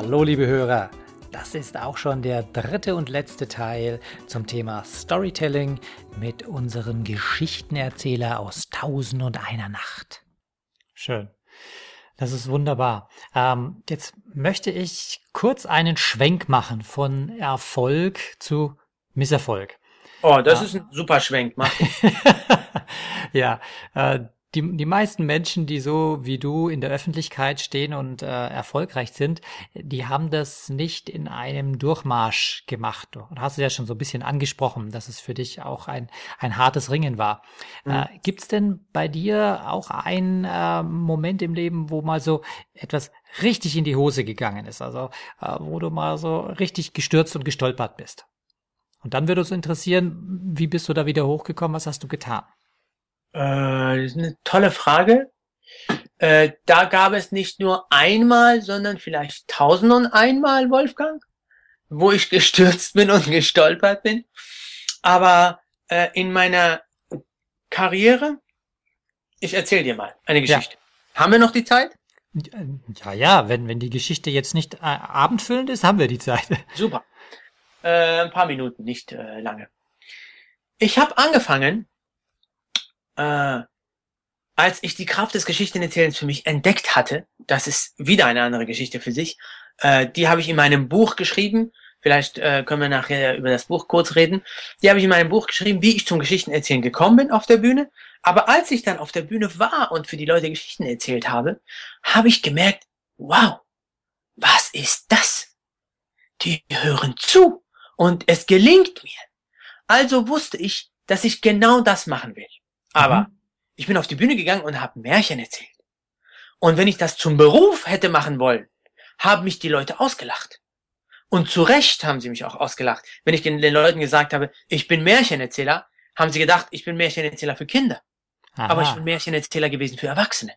Hallo liebe Hörer, das ist auch schon der dritte und letzte Teil zum Thema Storytelling mit unserem Geschichtenerzähler aus Tausend und einer Nacht. Schön. Das ist wunderbar. Ähm, jetzt möchte ich kurz einen Schwenk machen von Erfolg zu Misserfolg. Oh, das ja. ist ein super Schwenk. Mach. ja, äh, die, die meisten Menschen, die so wie du in der Öffentlichkeit stehen und äh, erfolgreich sind, die haben das nicht in einem Durchmarsch gemacht. Und hast du ja schon so ein bisschen angesprochen, dass es für dich auch ein, ein hartes Ringen war. Mhm. Äh, Gibt es denn bei dir auch einen äh, Moment im Leben, wo mal so etwas richtig in die Hose gegangen ist? Also äh, wo du mal so richtig gestürzt und gestolpert bist? Und dann würde uns interessieren, wie bist du da wieder hochgekommen? Was hast du getan? Äh, das ist eine tolle Frage. Äh, da gab es nicht nur einmal, sondern vielleicht tausend und einmal, Wolfgang, wo ich gestürzt bin und gestolpert bin. Aber äh, in meiner Karriere, ich erzähle dir mal eine Geschichte. Ja. Haben wir noch die Zeit? Ja, ja, wenn, wenn die Geschichte jetzt nicht äh, abendfüllend ist, haben wir die Zeit. Super. Äh, ein paar Minuten, nicht äh, lange. Ich habe angefangen, äh, als ich die Kraft des Geschichtenerzählens für mich entdeckt hatte, das ist wieder eine andere Geschichte für sich, äh, die habe ich in meinem Buch geschrieben. Vielleicht äh, können wir nachher über das Buch kurz reden. Die habe ich in meinem Buch geschrieben, wie ich zum Geschichtenerzählen gekommen bin auf der Bühne. Aber als ich dann auf der Bühne war und für die Leute Geschichten erzählt habe, habe ich gemerkt, wow, was ist das? Die hören zu und es gelingt mir. Also wusste ich, dass ich genau das machen will. Aber mhm. ich bin auf die Bühne gegangen und habe Märchen erzählt. Und wenn ich das zum Beruf hätte machen wollen, haben mich die Leute ausgelacht. Und zu Recht haben sie mich auch ausgelacht. Wenn ich den, den Leuten gesagt habe, ich bin Märchenerzähler, haben sie gedacht, ich bin Märchenerzähler für Kinder. Aha. Aber ich bin Märchenerzähler gewesen für Erwachsene.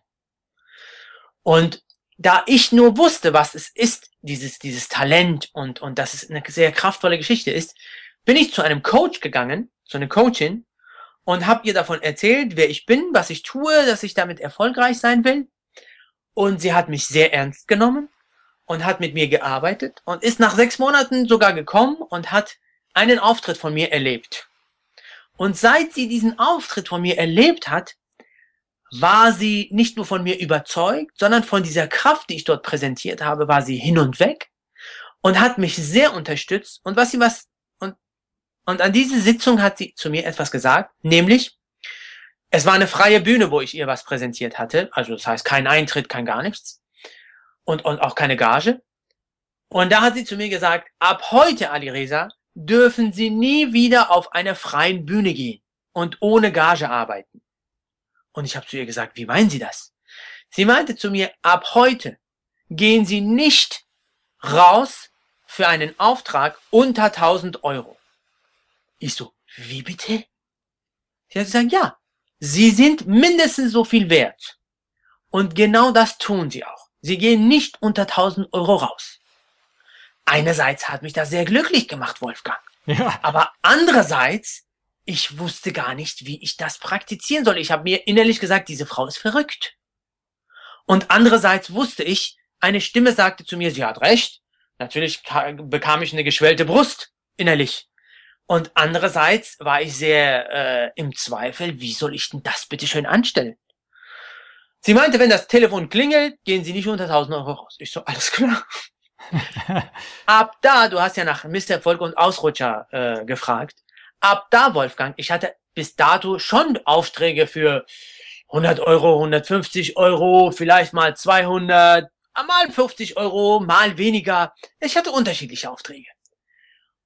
Und da ich nur wusste, was es ist, dieses, dieses Talent und, und dass es eine sehr kraftvolle Geschichte ist, bin ich zu einem Coach gegangen, zu einer Coachin, und habe ihr davon erzählt, wer ich bin, was ich tue, dass ich damit erfolgreich sein will. Und sie hat mich sehr ernst genommen und hat mit mir gearbeitet und ist nach sechs Monaten sogar gekommen und hat einen Auftritt von mir erlebt. Und seit sie diesen Auftritt von mir erlebt hat, war sie nicht nur von mir überzeugt, sondern von dieser Kraft, die ich dort präsentiert habe, war sie hin und weg und hat mich sehr unterstützt. Und was sie was und an diese Sitzung hat sie zu mir etwas gesagt, nämlich, es war eine freie Bühne, wo ich ihr was präsentiert hatte. Also das heißt kein Eintritt, kein gar nichts. Und, und auch keine Gage. Und da hat sie zu mir gesagt, ab heute, Ali Reza, dürfen Sie nie wieder auf einer freien Bühne gehen und ohne Gage arbeiten. Und ich habe zu ihr gesagt, wie meinen Sie das? Sie meinte zu mir, ab heute gehen Sie nicht raus für einen Auftrag unter 1000 Euro. Ich so, wie bitte? Sie hat gesagt, ja, sie sind mindestens so viel wert. Und genau das tun sie auch. Sie gehen nicht unter 1000 Euro raus. Einerseits hat mich das sehr glücklich gemacht, Wolfgang. Ja. Aber andererseits, ich wusste gar nicht, wie ich das praktizieren soll. Ich habe mir innerlich gesagt, diese Frau ist verrückt. Und andererseits wusste ich, eine Stimme sagte zu mir, sie hat recht. Natürlich bekam ich eine geschwellte Brust innerlich. Und andererseits war ich sehr äh, im Zweifel, wie soll ich denn das bitte schön anstellen? Sie meinte, wenn das Telefon klingelt, gehen Sie nicht unter 1000 Euro raus. Ich so, alles klar. Ab da, du hast ja nach Misserfolg und Ausrutscher äh, gefragt. Ab da, Wolfgang, ich hatte bis dato schon Aufträge für 100 Euro, 150 Euro, vielleicht mal 200, mal 50 Euro, mal weniger. Ich hatte unterschiedliche Aufträge.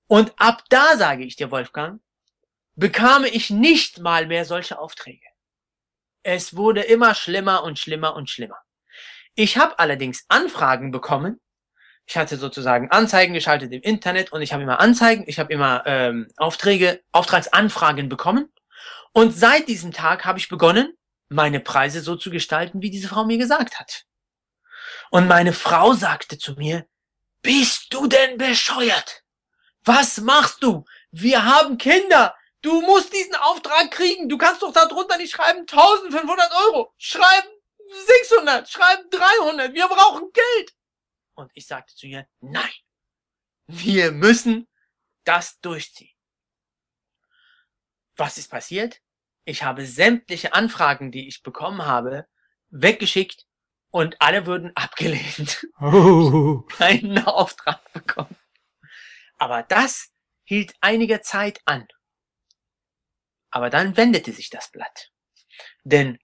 Und ab da, sage ich dir, Wolfgang, bekam ich nicht mal mehr solche Aufträge. Es wurde immer schlimmer und schlimmer und schlimmer. Ich habe allerdings Anfragen bekommen Ich hatte sozusagen Anzeigen geschaltet im Internet und ich habe immer Anzeigen, ich habe immer ähm, Aufträge, Auftragsanfragen bekommen. Und seit diesem Tag habe ich begonnen, meine Preise so zu gestalten, wie diese Frau mir gesagt hat. Und meine Frau sagte zu mir, bist du denn bescheuert? Was machst du? Wir haben Kinder. Du musst diesen Auftrag kriegen. Du kannst doch darunter nicht schreiben 1500 Euro. Schreiben 600, schreiben 300. Wir brauchen Geld. Und ich sagte zu ihr, nein. Wir müssen das durchziehen. Was ist passiert? Ich habe sämtliche Anfragen, die ich bekommen habe, weggeschickt und alle wurden abgelehnt. Oh. Keinen Auftrag bekommen. Aber das hielt einige Zeit an. Aber dann wendete sich das Blatt. Denn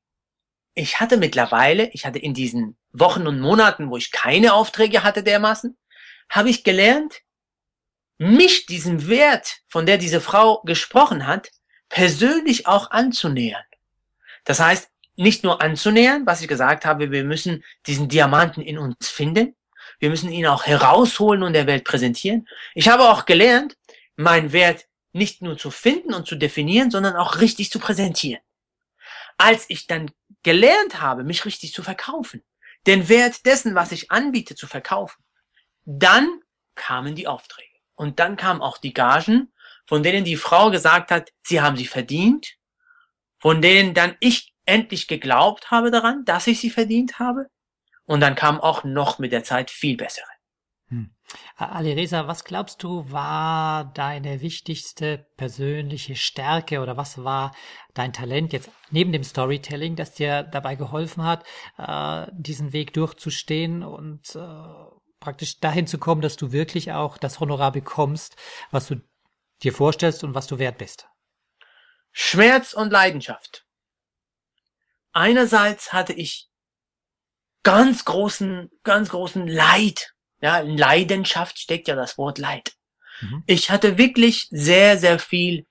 ich hatte mittlerweile, ich hatte in diesen Wochen und Monaten, wo ich keine Aufträge hatte dermaßen, habe ich gelernt, mich diesem Wert, von der diese Frau gesprochen hat, persönlich auch anzunähern. Das heißt, nicht nur anzunähern, was ich gesagt habe, wir müssen diesen Diamanten in uns finden, wir müssen ihn auch herausholen und der Welt präsentieren. Ich habe auch gelernt, meinen Wert nicht nur zu finden und zu definieren, sondern auch richtig zu präsentieren. Als ich dann gelernt habe, mich richtig zu verkaufen, den Wert dessen, was ich anbiete, zu verkaufen, dann kamen die Aufträge. Und dann kamen auch die Gagen, von denen die Frau gesagt hat, sie haben sie verdient, von denen dann ich endlich geglaubt habe daran, dass ich sie verdient habe. Und dann kam auch noch mit der Zeit viel bessere. Hm. Alireza, was glaubst du, war deine wichtigste persönliche Stärke oder was war dein Talent jetzt neben dem Storytelling, das dir dabei geholfen hat, äh, diesen Weg durchzustehen und äh, praktisch dahin zu kommen, dass du wirklich auch das Honorar bekommst, was du dir vorstellst und was du wert bist? Schmerz und Leidenschaft. Einerseits hatte ich ganz großen, ganz großen Leid ja, in Leidenschaft steckt ja das Wort Leid. Mhm. Ich hatte wirklich sehr, sehr viel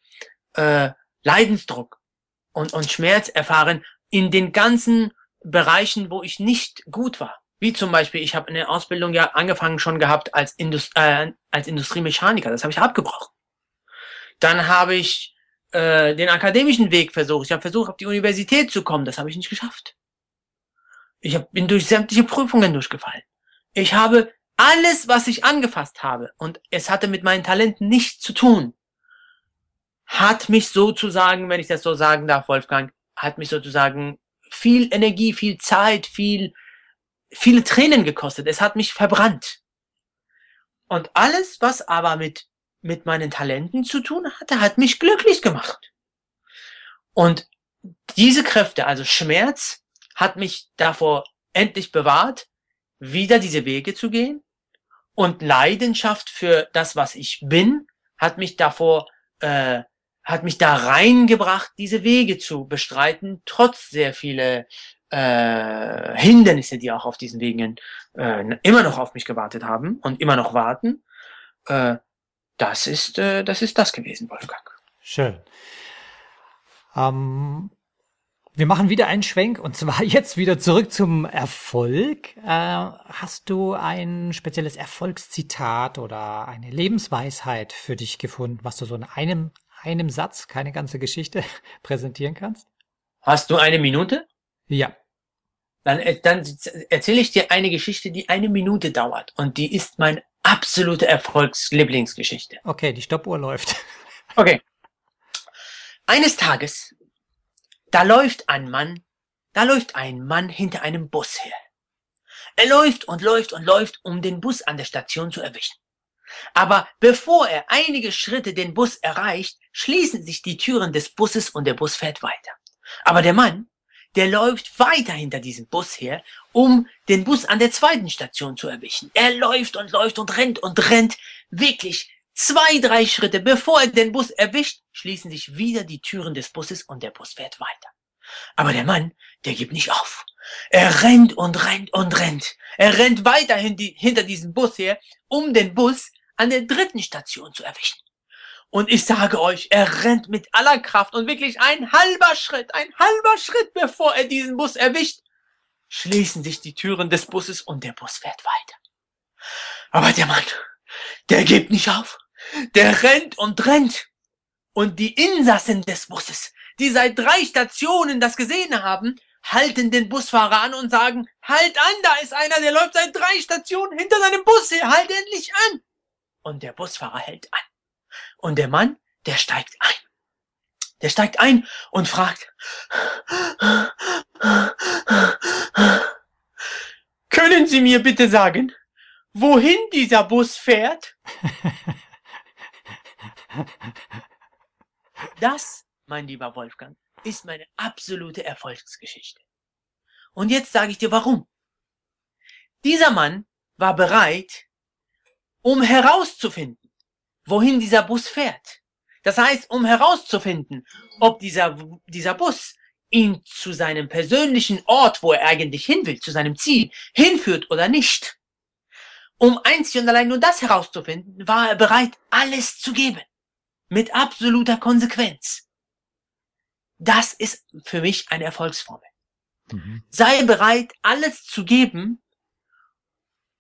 äh, Leidensdruck und, und Schmerz erfahren in den ganzen Bereichen, wo ich nicht gut war. Wie zum Beispiel, ich habe eine Ausbildung ja angefangen schon gehabt als, Indust äh, als Industriemechaniker. Das habe ich abgebrochen. Dann habe ich äh, den akademischen Weg versucht. Ich habe versucht, auf die Universität zu kommen. Das habe ich nicht geschafft. Ich bin durch sämtliche Prüfungen durchgefallen. Ich habe alles, was ich angefasst habe, und es hatte mit meinen Talenten nichts zu tun, hat mich sozusagen, wenn ich das so sagen darf, Wolfgang, hat mich sozusagen viel Energie, viel Zeit, viel, viele Tränen gekostet. Es hat mich verbrannt. Und alles, was aber mit, mit meinen Talenten zu tun hatte, hat mich glücklich gemacht. Und diese Kräfte, also Schmerz, hat mich davor endlich bewahrt, wieder diese Wege zu gehen und Leidenschaft für das, was ich bin, hat mich davor, äh, hat mich da reingebracht, diese Wege zu bestreiten, trotz sehr viele äh, Hindernisse, die auch auf diesen Wegen äh, immer noch auf mich gewartet haben und immer noch warten. Äh, das ist, äh, das ist das gewesen, Wolfgang. Schön. Ähm, wir machen wieder einen Schwenk und zwar jetzt wieder zurück zum Erfolg. Äh, hast du ein spezielles Erfolgszitat oder eine Lebensweisheit für dich gefunden, was du so in einem, einem Satz, keine ganze Geschichte, präsentieren kannst? Hast du eine Minute? Ja. Dann, äh, dann erzähle ich dir eine Geschichte, die eine Minute dauert und die ist mein absolute Erfolgslieblingsgeschichte. Okay, die Stoppuhr läuft. Okay. Eines Tages da läuft ein Mann, da läuft ein Mann hinter einem Bus her. Er läuft und läuft und läuft, um den Bus an der Station zu erwischen. Aber bevor er einige Schritte den Bus erreicht, schließen sich die Türen des Busses und der Bus fährt weiter. Aber der Mann, der läuft weiter hinter diesem Bus her, um den Bus an der zweiten Station zu erwischen. Er läuft und läuft und rennt und rennt, wirklich Zwei, drei Schritte bevor er den Bus erwischt, schließen sich wieder die Türen des Busses und der Bus fährt weiter. Aber der Mann, der gibt nicht auf. Er rennt und rennt und rennt. Er rennt weiterhin die, hinter diesem Bus her, um den Bus an der dritten Station zu erwischen. Und ich sage euch, er rennt mit aller Kraft und wirklich ein halber Schritt, ein halber Schritt, bevor er diesen Bus erwischt, schließen sich die Türen des Busses und der Bus fährt weiter. Aber der Mann, der gibt nicht auf. Der rennt und rennt. Und die Insassen des Busses, die seit drei Stationen das gesehen haben, halten den Busfahrer an und sagen, halt an, da ist einer, der läuft seit drei Stationen hinter seinem Bus her, halt endlich an. Und der Busfahrer hält an. Und der Mann, der steigt ein. Der steigt ein und fragt, können Sie mir bitte sagen, wohin dieser Bus fährt? Das, mein lieber Wolfgang, ist meine absolute Erfolgsgeschichte. Und jetzt sage ich dir warum. Dieser Mann war bereit, um herauszufinden, wohin dieser Bus fährt. Das heißt, um herauszufinden, ob dieser, dieser Bus ihn zu seinem persönlichen Ort, wo er eigentlich hin will, zu seinem Ziel, hinführt oder nicht. Um einzig und allein nur das herauszufinden, war er bereit, alles zu geben. Mit absoluter Konsequenz. Das ist für mich eine Erfolgsformel. Mhm. Sei bereit, alles zu geben,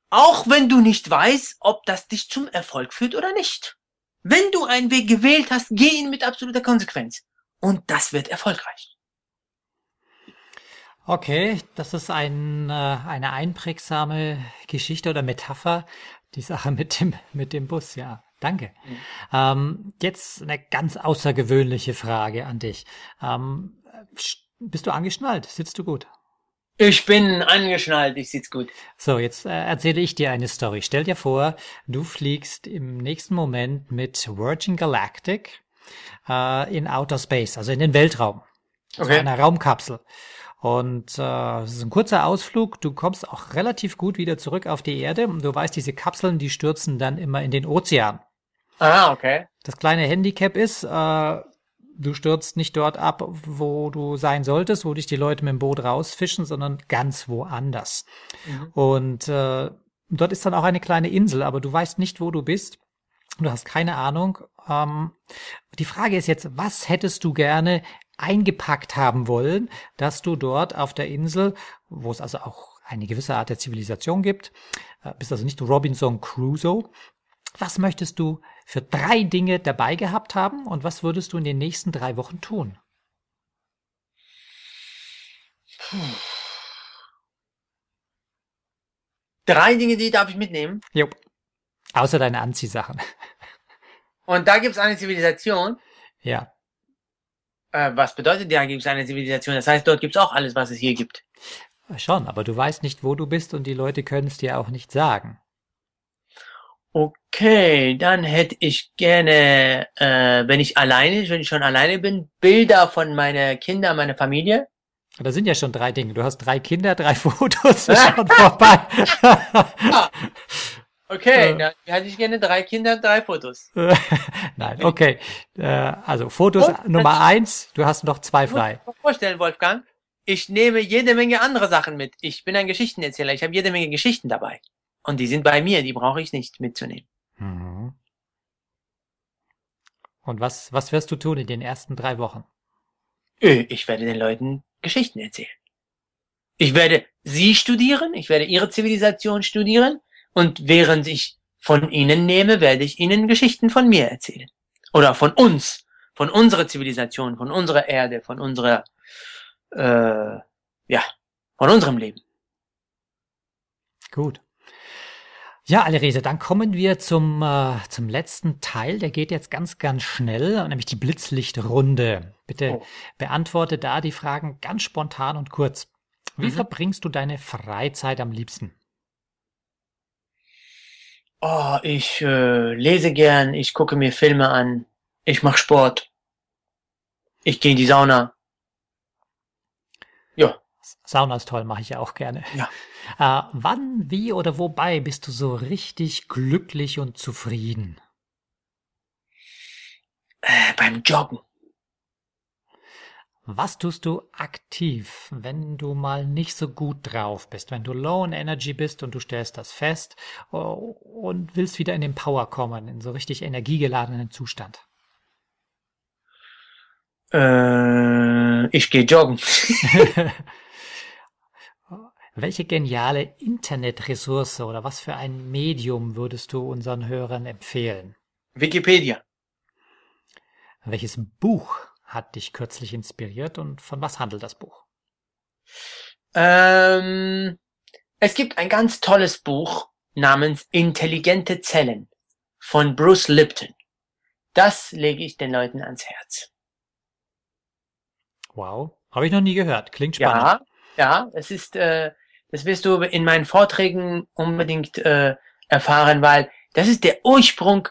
auch wenn du nicht weißt, ob das dich zum Erfolg führt oder nicht. Wenn du einen Weg gewählt hast, geh ihn mit absoluter Konsequenz. Und das wird erfolgreich. Okay, das ist ein, äh, eine einprägsame Geschichte oder Metapher, die Sache mit dem, mit dem Bus, ja. Danke. Mhm. Ähm, jetzt eine ganz außergewöhnliche Frage an dich. Ähm, bist du angeschnallt? Sitzt du gut? Ich bin angeschnallt, ich sitze gut. So, jetzt äh, erzähle ich dir eine Story. Stell dir vor, du fliegst im nächsten Moment mit Virgin Galactic äh, in Outer Space, also in den Weltraum. Okay. Zu einer Raumkapsel. Und äh, es ist ein kurzer Ausflug. Du kommst auch relativ gut wieder zurück auf die Erde. Und du weißt, diese Kapseln, die stürzen dann immer in den Ozean. Ah, okay. Das kleine Handicap ist, äh, du stürzt nicht dort ab, wo du sein solltest, wo dich die Leute mit dem Boot rausfischen, sondern ganz woanders. Mhm. Und äh, dort ist dann auch eine kleine Insel, aber du weißt nicht, wo du bist. Du hast keine Ahnung. Ähm, die Frage ist jetzt, was hättest du gerne eingepackt haben wollen, dass du dort auf der Insel, wo es also auch eine gewisse Art der Zivilisation gibt, äh, bist also nicht Robinson Crusoe. Was möchtest du für drei Dinge dabei gehabt haben und was würdest du in den nächsten drei Wochen tun? Drei Dinge, die darf ich mitnehmen? Jo. Außer deine Anziehsachen. Und da gibt es eine Zivilisation? Ja. Äh, was bedeutet, da gibt es eine Zivilisation? Das heißt, dort gibt es auch alles, was es hier gibt. Schon, aber du weißt nicht, wo du bist und die Leute können es dir auch nicht sagen. Okay, dann hätte ich gerne, äh, wenn ich alleine, wenn ich schon alleine bin, Bilder von meiner Kinder, meiner Familie. Da sind ja schon drei Dinge. Du hast drei Kinder, drei Fotos, ist schon vorbei. Okay, dann hätte ich gerne drei Kinder, drei Fotos. Nein, okay. Äh, also Fotos Und, Nummer eins, du hast noch zwei frei. Ich mir vorstellen, Wolfgang, ich nehme jede Menge andere Sachen mit. Ich bin ein Geschichtenerzähler, ich habe jede Menge Geschichten dabei. Und die sind bei mir, die brauche ich nicht mitzunehmen. Mhm. Und was, was wirst du tun in den ersten drei Wochen? Ich werde den Leuten Geschichten erzählen. Ich werde sie studieren, ich werde ihre Zivilisation studieren und während ich von ihnen nehme, werde ich ihnen Geschichten von mir erzählen. Oder von uns, von unserer Zivilisation, von unserer Erde, von unserer, äh, ja, von unserem Leben. Gut. Ja, Alirese, dann kommen wir zum, äh, zum letzten Teil. Der geht jetzt ganz, ganz schnell, nämlich die Blitzlichtrunde. Bitte oh. beantworte da die Fragen ganz spontan und kurz. Wie mhm. verbringst du deine Freizeit am liebsten? Oh, ich äh, lese gern, ich gucke mir Filme an, ich mache Sport, ich gehe in die Sauna. Sauna ist toll, mache ich ja auch gerne. Ja. Äh, wann, wie oder wobei bist du so richtig glücklich und zufrieden? Äh, beim Joggen. Was tust du aktiv, wenn du mal nicht so gut drauf bist, wenn du low in Energy bist und du stellst das fest oh, und willst wieder in den Power kommen, in so richtig energiegeladenen Zustand? Äh, ich gehe joggen. Welche geniale Internetressource oder was für ein Medium würdest du unseren Hörern empfehlen? Wikipedia. Welches Buch hat dich kürzlich inspiriert und von was handelt das Buch? Ähm, es gibt ein ganz tolles Buch namens Intelligente Zellen von Bruce Lipton. Das lege ich den Leuten ans Herz. Wow, habe ich noch nie gehört. Klingt spannend. Ja, ja, es ist, äh, das wirst du in meinen Vorträgen unbedingt äh, erfahren, weil das ist der Ursprung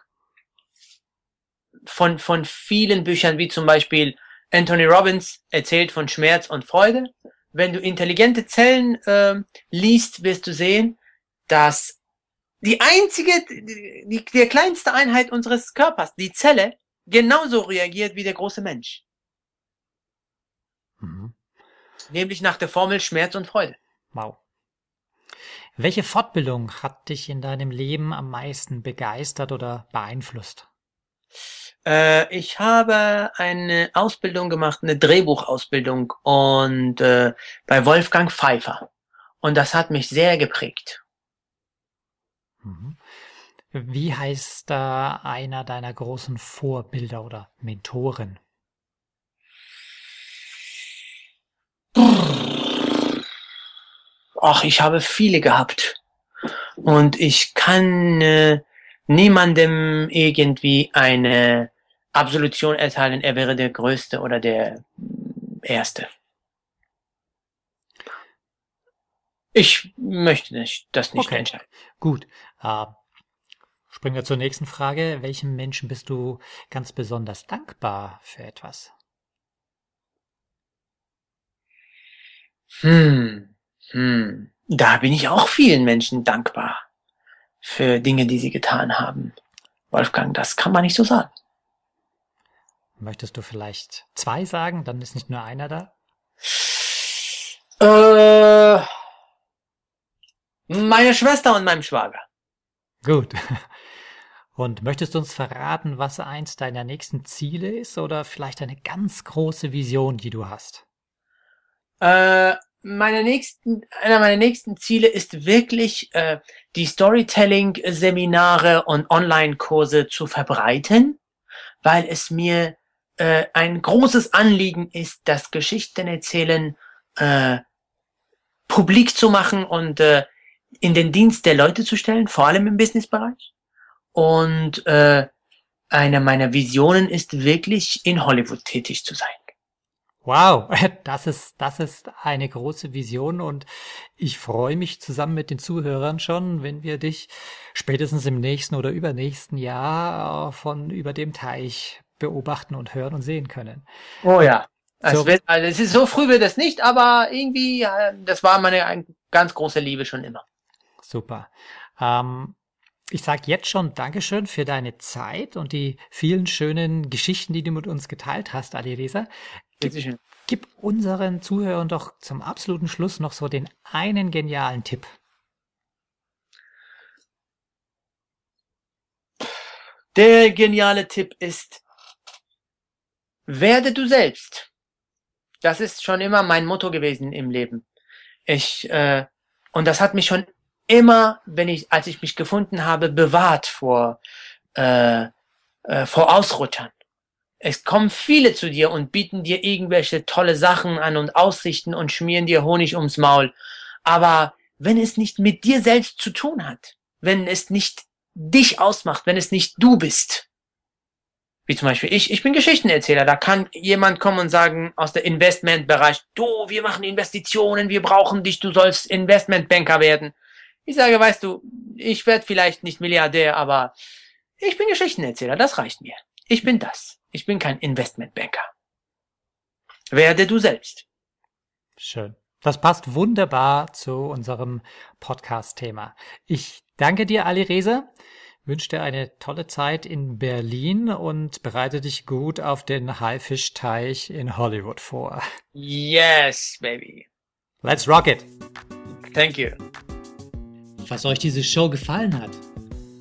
von, von vielen Büchern, wie zum Beispiel Anthony Robbins erzählt von Schmerz und Freude. Wenn du intelligente Zellen äh, liest, wirst du sehen, dass die einzige, die, die, die kleinste Einheit unseres Körpers, die Zelle, genauso reagiert wie der große Mensch. Mhm. Nämlich nach der Formel Schmerz und Freude. Wow. Welche Fortbildung hat dich in deinem Leben am meisten begeistert oder beeinflusst? Äh, ich habe eine Ausbildung gemacht, eine Drehbuchausbildung und äh, bei Wolfgang Pfeiffer. Und das hat mich sehr geprägt. Mhm. Wie heißt da einer deiner großen Vorbilder oder Mentoren? Ach, ich habe viele gehabt. Und ich kann äh, niemandem irgendwie eine Absolution erteilen, er wäre der Größte oder der Erste. Ich möchte nicht, das nicht okay. entscheiden. Gut. Äh, springen wir zur nächsten Frage. Welchem Menschen bist du ganz besonders dankbar für etwas? Hm, hm. Da bin ich auch vielen Menschen dankbar für Dinge, die sie getan haben. Wolfgang, das kann man nicht so sagen. Möchtest du vielleicht zwei sagen? Dann ist nicht nur einer da. Äh, meine Schwester und meinem Schwager. Gut. Und möchtest du uns verraten, was eins deiner nächsten Ziele ist oder vielleicht eine ganz große Vision, die du hast? Äh, meine nächsten, einer meiner nächsten Ziele ist wirklich, äh, die Storytelling-Seminare und Online-Kurse zu verbreiten, weil es mir äh, ein großes Anliegen ist, das Geschichten erzählen äh, publik zu machen und äh, in den Dienst der Leute zu stellen, vor allem im Businessbereich. Und äh, eine meiner Visionen ist wirklich in Hollywood tätig zu sein. Wow, das ist, das ist eine große Vision und ich freue mich zusammen mit den Zuhörern schon, wenn wir dich spätestens im nächsten oder übernächsten Jahr von über dem Teich beobachten und hören und sehen können. Oh ja. So. Wird, also es ist so früh wird es nicht, aber irgendwie, das war meine ganz große Liebe schon immer. Super. Ähm, ich sage jetzt schon Dankeschön für deine Zeit und die vielen schönen Geschichten, die du mit uns geteilt hast, Alireza. Gib, gib unseren Zuhörern doch zum absoluten Schluss noch so den einen genialen Tipp. Der geniale Tipp ist, werde du selbst. Das ist schon immer mein Motto gewesen im Leben. Ich, äh, und das hat mich schon immer, wenn ich, als ich mich gefunden habe, bewahrt vor, äh, äh, vor Ausrutschern. Es kommen viele zu dir und bieten dir irgendwelche tolle Sachen an und Aussichten und schmieren dir Honig ums Maul. Aber wenn es nicht mit dir selbst zu tun hat, wenn es nicht dich ausmacht, wenn es nicht du bist, wie zum Beispiel ich, ich bin Geschichtenerzähler, da kann jemand kommen und sagen aus der Investmentbereich, du, wir machen Investitionen, wir brauchen dich, du sollst Investmentbanker werden. Ich sage, weißt du, ich werde vielleicht nicht Milliardär, aber ich bin Geschichtenerzähler, das reicht mir. Ich bin das. Ich bin kein Investmentbanker. Werde du selbst. Schön. Das passt wunderbar zu unserem Podcast-Thema. Ich danke dir, Ali Reza, wünsche dir eine tolle Zeit in Berlin und bereite dich gut auf den Haifischteich in Hollywood vor. Yes, baby. Let's rock it. Thank you. Falls euch diese Show gefallen hat,